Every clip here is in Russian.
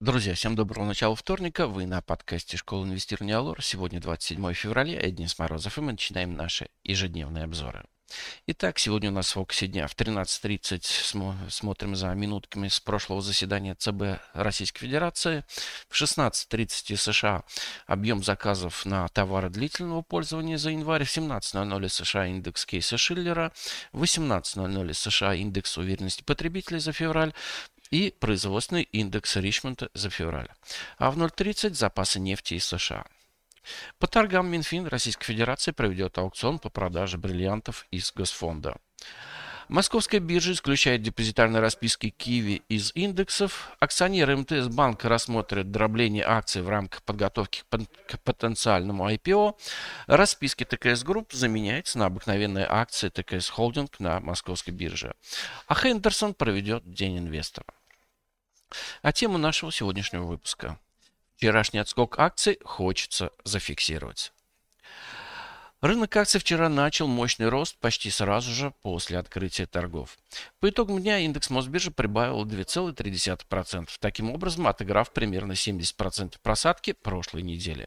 Друзья, всем доброго начала вторника. Вы на подкасте «Школа инвестирования Алор». Сегодня 27 февраля, я Денис Морозов, и мы начинаем наши ежедневные обзоры. Итак, сегодня у нас в фокусе дня в 13.30 смо смотрим за минутками с прошлого заседания ЦБ Российской Федерации. В 16.30 США объем заказов на товары длительного пользования за январь. В 17.00 США индекс Кейса Шиллера. В 18.00 США индекс уверенности потребителей за февраль и производственный индекс Ричмонда за февраль. А в 0.30 запасы нефти из США. По торгам Минфин Российской Федерации проведет аукцион по продаже бриллиантов из Госфонда. Московская биржа исключает депозитарные расписки Qiwi из индексов. Акционеры МТС банка рассмотрят дробление акций в рамках подготовки к потенциальному IPO. Расписки ТКС Групп заменяются на обыкновенные акции ТКС Холдинг на московской бирже. А Хендерсон проведет День инвестора. А тему нашего сегодняшнего выпуска. Вчерашний отскок акций хочется зафиксировать. Рынок акций вчера начал мощный рост почти сразу же после открытия торгов. По итогам дня индекс Мосбиржи прибавил 2,3%, таким образом отыграв примерно 70% просадки прошлой недели.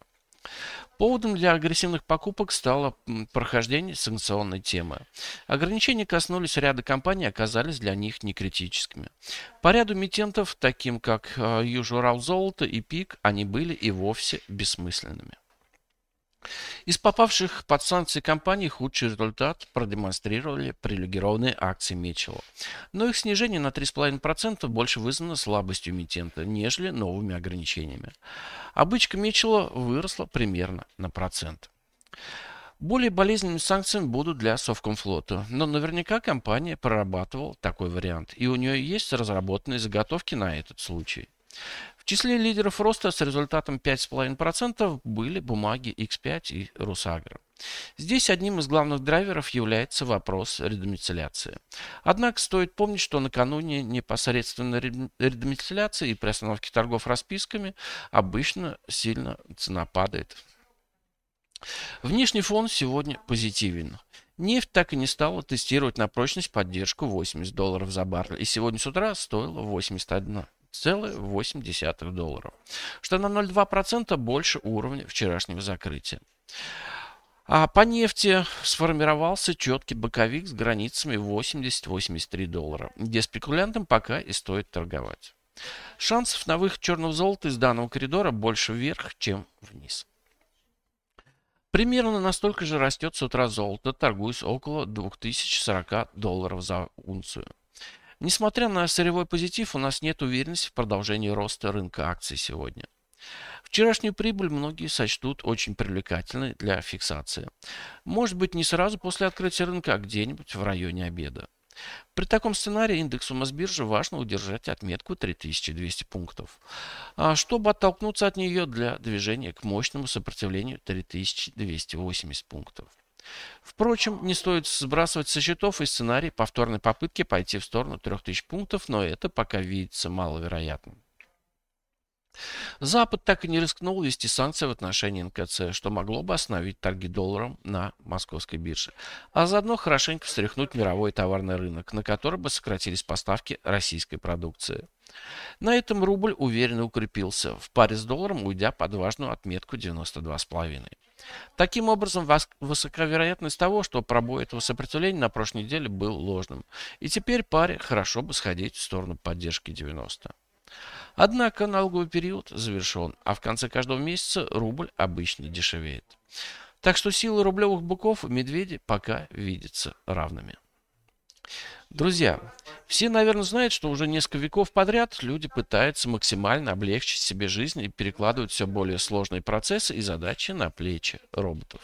Поводом для агрессивных покупок стало прохождение санкционной темы. Ограничения коснулись ряда компаний оказались для них некритическими. По ряду митентов, таким как э, Южурал Золото и ПИК, они были и вовсе бессмысленными. Из попавших под санкции компаний худший результат продемонстрировали привилегированные акции Мечела. Но их снижение на 3,5% больше вызвано слабостью эмитента, нежели новыми ограничениями. Обычка Мечела выросла примерно на процент. Более болезненными санкциями будут для Совкомфлота, но наверняка компания прорабатывала такой вариант, и у нее есть разработанные заготовки на этот случай. В числе лидеров роста с результатом 5,5% были бумаги X5 и Русагра. Здесь одним из главных драйверов является вопрос редомицеляции. Однако стоит помнить, что накануне непосредственно редомицеляции и при остановке торгов расписками обычно сильно цена падает. Внешний фон сегодня позитивен. Нефть так и не стала тестировать на прочность поддержку 80 долларов за баррель. И сегодня с утра стоила 81 0,8 долларов, что на 0,2% больше уровня вчерашнего закрытия. А по нефти сформировался четкий боковик с границами 80-83 доллара, где спекулянтам пока и стоит торговать. Шансов на выход черного золота из данного коридора больше вверх, чем вниз. Примерно настолько же растет с утра золото, торгуясь около 2040 долларов за унцию. Несмотря на сырьевой позитив, у нас нет уверенности в продолжении роста рынка акций сегодня. Вчерашнюю прибыль многие сочтут очень привлекательной для фиксации. Может быть не сразу после открытия рынка, а где-нибудь в районе обеда. При таком сценарии индексу Мосбиржи важно удержать отметку 3200 пунктов, а чтобы оттолкнуться от нее для движения к мощному сопротивлению 3280 пунктов. Впрочем, не стоит сбрасывать со счетов и сценарий повторной попытки пойти в сторону 3000 пунктов, но это пока видится маловероятным. Запад так и не рискнул ввести санкции в отношении НКЦ, что могло бы остановить торги долларом на московской бирже, а заодно хорошенько встряхнуть мировой товарный рынок, на который бы сократились поставки российской продукции. На этом рубль уверенно укрепился, в паре с долларом уйдя под важную отметку 92,5. Таким образом, высока вероятность того, что пробой этого сопротивления на прошлой неделе был ложным. И теперь паре хорошо бы сходить в сторону поддержки 90. Однако налоговый период завершен, а в конце каждого месяца рубль обычно дешевеет. Так что силы рублевых быков и медведей пока видятся равными. Друзья, все, наверное, знают, что уже несколько веков подряд люди пытаются максимально облегчить себе жизнь и перекладывают все более сложные процессы и задачи на плечи роботов.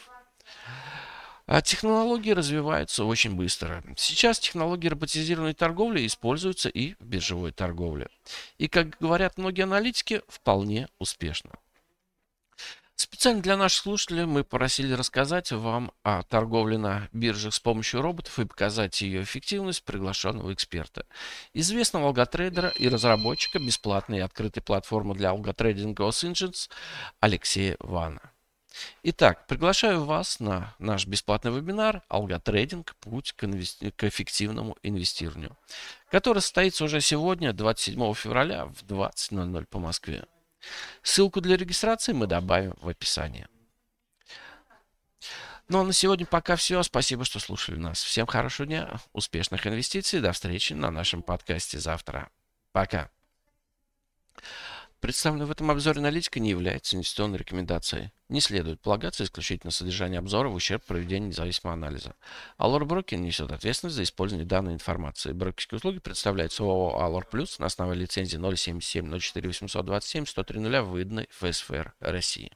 А технологии развиваются очень быстро. Сейчас технологии роботизированной торговли используются и в биржевой торговле. И, как говорят многие аналитики, вполне успешно. Специально для наших слушателей мы просили рассказать вам о торговле на биржах с помощью роботов и показать ее эффективность приглашенного эксперта. Известного алготрейдера и разработчика бесплатной и открытой платформы для алготрейдинга OSIngents Алексея Вана. Итак, приглашаю вас на наш бесплатный вебинар «Алготрейдинг. Путь к, инвести... к эффективному инвестированию», который состоится уже сегодня, 27 февраля в 20.00 по Москве. Ссылку для регистрации мы добавим в описании. Ну а на сегодня пока все. Спасибо, что слушали нас. Всем хорошего дня, успешных инвестиций. До встречи на нашем подкасте завтра. Пока. Представленная в этом обзоре аналитика не является инвестиционной рекомендацией. Не следует полагаться исключительно содержание обзора в ущерб проведению независимого анализа. Allure Broker несет ответственность за использование данной информации. Брокерские услуги представляются ООО Allure Plus на основе лицензии 077 04 827 103 выданной ФСФР России.